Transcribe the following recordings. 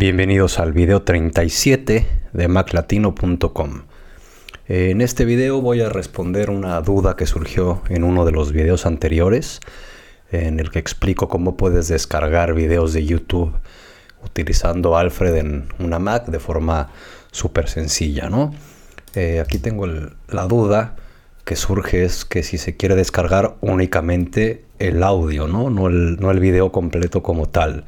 Bienvenidos al video 37 de maclatino.com. En este video voy a responder una duda que surgió en uno de los videos anteriores en el que explico cómo puedes descargar videos de YouTube utilizando Alfred en una Mac de forma súper sencilla, ¿no? Eh, aquí tengo la duda que surge es que si se quiere descargar únicamente el audio, ¿no? No el video completo como tal.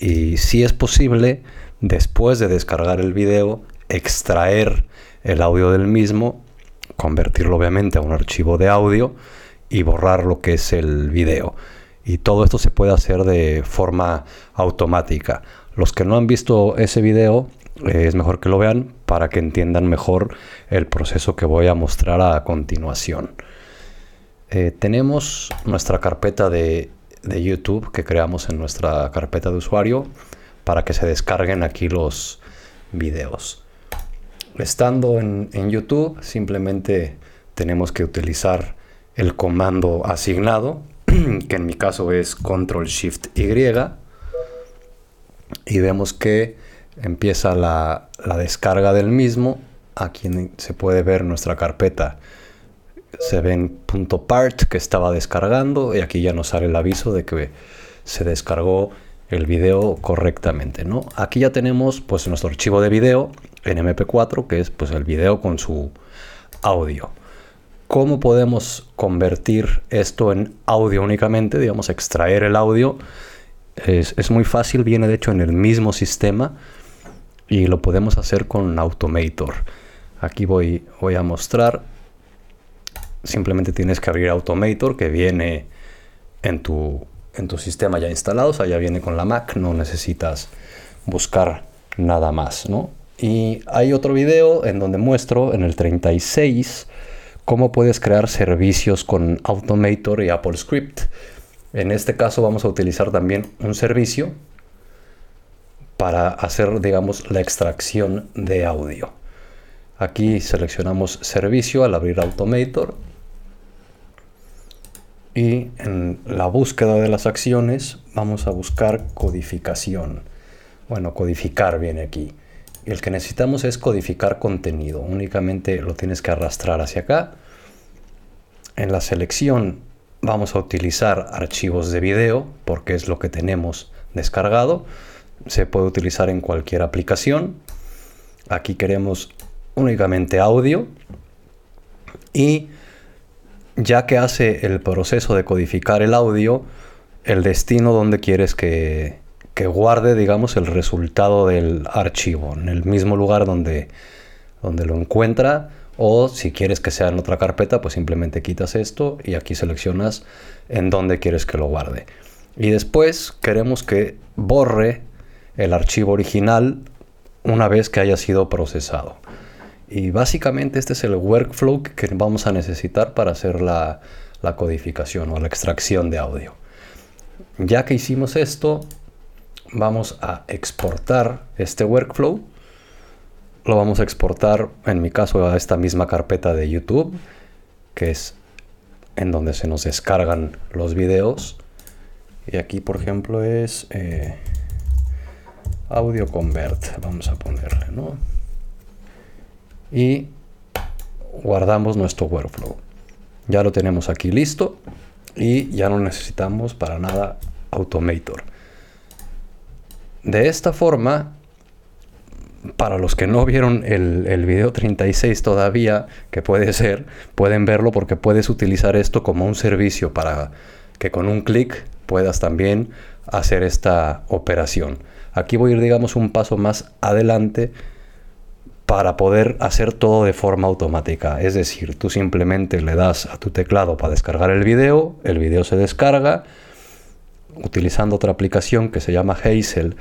Y si es posible, después de descargar el video, extraer el audio del mismo, convertirlo obviamente a un archivo de audio y borrar lo que es el video. Y todo esto se puede hacer de forma automática. Los que no han visto ese video, eh, es mejor que lo vean para que entiendan mejor el proceso que voy a mostrar a continuación. Eh, tenemos nuestra carpeta de, de, YouTube que creamos en nuestra carpeta de usuario para que se descarguen aquí los videos. Estando en, en YouTube, simplemente tenemos que utilizar el comando asignado, que en mi caso es Control Shift Y, y vemos que empieza la, descarga del mismo. Aquí se puede ver nuestra carpeta. Se ve en punto .part que estaba descargando y aquí ya nos sale el aviso de que se descargó el video correctamente, ¿no? Aquí ya tenemos pues nuestro archivo de video en MP4 que es pues el video con su audio. ¿Cómo podemos convertir esto en audio únicamente? Digamos, extraer el audio. Es, es muy fácil, viene de hecho en el mismo sistema y lo podemos hacer con Automator. Aquí voy, voy a mostrar. Simplemente tienes que abrir Automator que viene en tu, en tu sistema ya instalado, o sea, ya viene con la Mac, no necesitas buscar nada más, ¿no? Y hay otro video en donde muestro en el 36 cómo puedes crear servicios con Automator y Apple Script. En este caso vamos a utilizar también un servicio para hacer, digamos, la extracción de audio. Aquí seleccionamos servicio al abrir Automator y en la búsqueda de las acciones vamos a buscar codificación. Bueno, codificar viene aquí. Y el que necesitamos es codificar contenido. Únicamente lo tienes que arrastrar hacia acá. En la selección vamos a utilizar archivos de video porque es lo que tenemos descargado se puede utilizar en cualquier aplicación. Aquí queremos únicamente audio y ya que hace el proceso de codificar el audio, el destino donde quieres que, que guarde, digamos, el resultado del archivo, en el mismo lugar donde, donde lo encuentra, o si quieres que sea en otra carpeta, pues simplemente quitas esto y aquí seleccionas en dónde quieres que lo guarde. Y después queremos que borre el archivo original una vez que haya sido procesado. Y básicamente este es el workflow que vamos a necesitar para hacer la, codificación o la extracción de audio. Ya que hicimos esto, vamos a exportar este workflow. Lo vamos a exportar, en mi caso, a esta misma carpeta de YouTube, que es en donde se nos descargan los videos. Y aquí, por ejemplo, es... Eh, audio convert vamos a ponerle ¿no? Y guardamos nuestro workflow ya lo tenemos aquí listo y ya no necesitamos para nada automator de esta forma para los que no vieron el, video 36 todavía, que puede ser, pueden verlo porque puedes utilizar esto como un servicio para que con un clic puedas también hacer esta operación. Aquí voy a ir, digamos, un paso más adelante para poder hacer todo de forma automática. Es decir, tú simplemente le das a tu teclado para descargar el video, el video se descarga, utilizando otra aplicación que se llama Hazel,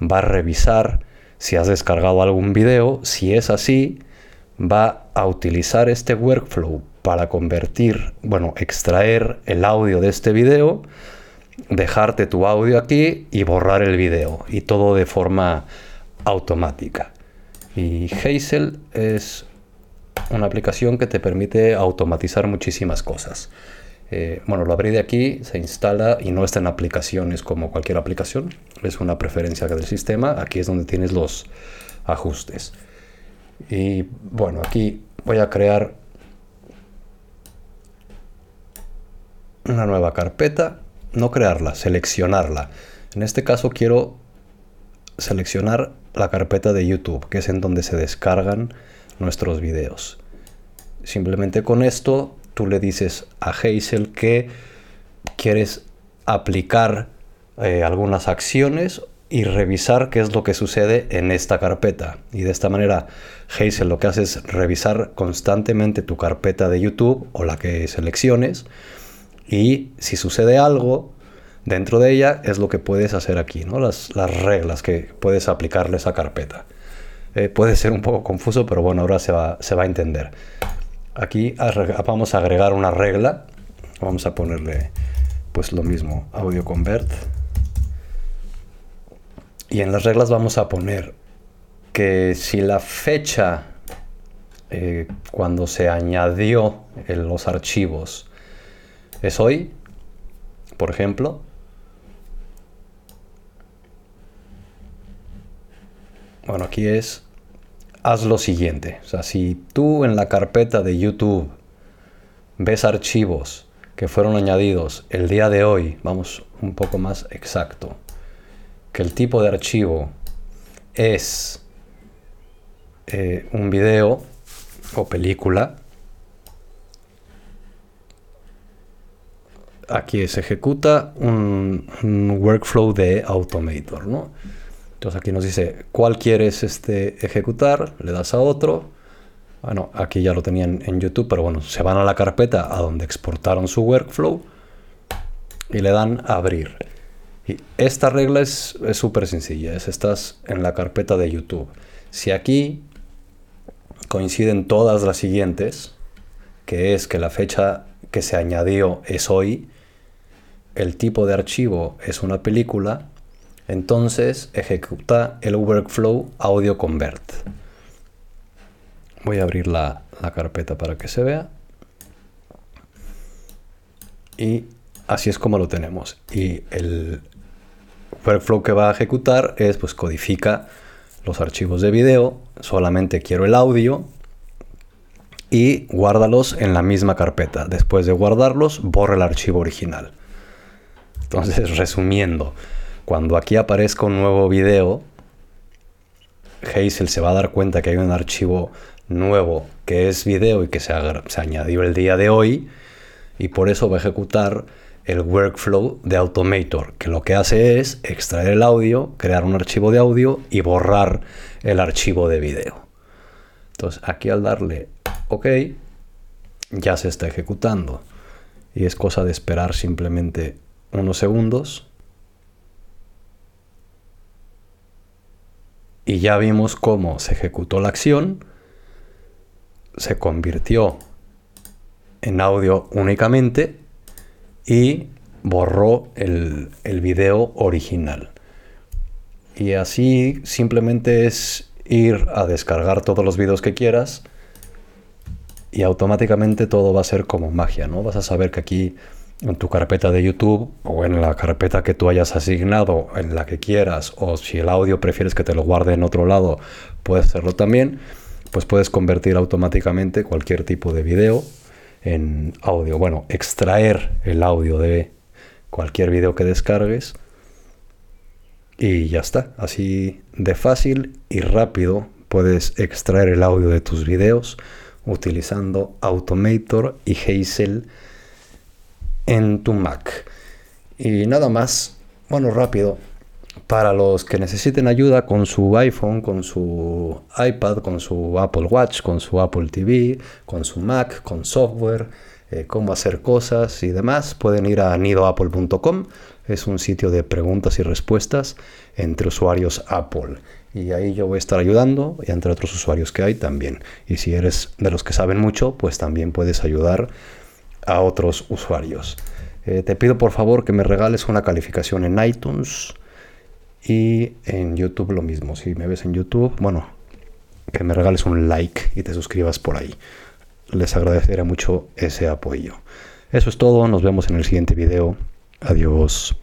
va a revisar si has descargado algún video, si es así, va a utilizar este workflow para convertir, bueno, extraer el audio de este video, dejarte tu audio aquí y borrar el video y todo de forma automática. Y Hazel es una aplicación que te permite automatizar muchísimas cosas. Eh, bueno, lo abrí de aquí, se instala y no está en aplicaciones como cualquier aplicación. Es una preferencia del sistema. Aquí es donde tienes los ajustes. Y bueno, aquí voy a crear una nueva carpeta. No crearla, seleccionarla. En este caso quiero seleccionar la carpeta de YouTube, que es en donde se descargan nuestros videos. Simplemente con esto tú le dices a Hazel que quieres aplicar eh, algunas acciones y revisar qué es lo que sucede en esta carpeta. Y de esta manera Hazel lo que hace es revisar constantemente tu carpeta de YouTube o la que selecciones y si sucede algo dentro de ella es lo que puedes hacer aquí, ¿no? las, reglas que puedes aplicarle a esa carpeta. Eh, puede ser un poco confuso, pero bueno, ahora se va, se va a entender. Aquí vamos a agregar una regla. Vamos a ponerle pues lo mismo, audio convert. Y en las reglas vamos a poner que si la fecha eh, cuando se añadió en los archivos es hoy, por ejemplo, bueno, aquí es haz lo siguiente. O sea, si tú en la carpeta de YouTube ves archivos que fueron añadidos el día de hoy, vamos un poco más exacto, que el tipo de archivo es eh, un video o película, aquí se ejecuta un, un workflow de Automator, ¿no? Entonces aquí nos dice cuál quieres este, ejecutar, le das a otro. Bueno, aquí ya lo tenían en YouTube, pero bueno, se van a la carpeta a donde exportaron su workflow y le dan abrir. Y esta regla es súper sencilla, es estás en la carpeta de YouTube. Si aquí coinciden todas las siguientes, que es que la fecha que se añadió es hoy, el tipo de archivo es una película, entonces ejecuta el workflow audio convert. Voy a abrir la, carpeta para que se vea. Y así es como lo tenemos. Y el workflow que va a ejecutar es pues codifica los archivos de video, solamente quiero el audio y guárdalos en la misma carpeta. Después de guardarlos, borra el archivo original. Entonces, resumiendo, cuando aquí aparezca un nuevo video, Hazel se va a dar cuenta que hay un archivo nuevo que es video y que se, se añadió el día de hoy y por eso va a ejecutar el workflow de Automator, que lo que hace es extraer el audio, crear un archivo de audio y borrar el archivo de video. Entonces aquí al darle OK, ya se está ejecutando. Y es cosa de esperar simplemente unos segundos y ya vimos cómo se ejecutó la acción, se convirtió en audio únicamente y borró el, el video original. Y así simplemente es ir a descargar todos los videos que quieras y automáticamente todo va a ser como magia, ¿no? Vas a saber que aquí en tu carpeta de YouTube o en la carpeta que tú hayas asignado, en la que quieras, o si el audio prefieres que te lo guarde en otro lado, puedes hacerlo también, pues puedes convertir automáticamente cualquier tipo de video en audio. Bueno, extraer el audio de cualquier video que descargues y ya está. Así de fácil y rápido puedes extraer el audio de tus videos utilizando Automator y Hazel en tu Mac. Y nada más, bueno, rápido, para los que necesiten ayuda con su iPhone, con su iPad, con su Apple Watch, con su Apple TV, con su Mac, con software, eh, cómo hacer cosas y demás, pueden ir a nidoapple.com. Es un sitio de preguntas y respuestas entre usuarios Apple. Y ahí yo voy a estar ayudando y entre otros usuarios que hay también. Y si eres de los que saben mucho, pues también puedes ayudar a otros usuarios. Eh, te pido por favor que me regales una calificación en iTunes y en YouTube lo mismo. Si me ves en YouTube, bueno, que me regales un like y te suscribas por ahí. Les agradeceré mucho ese apoyo. Eso es todo, nos vemos en el siguiente video. Adiós.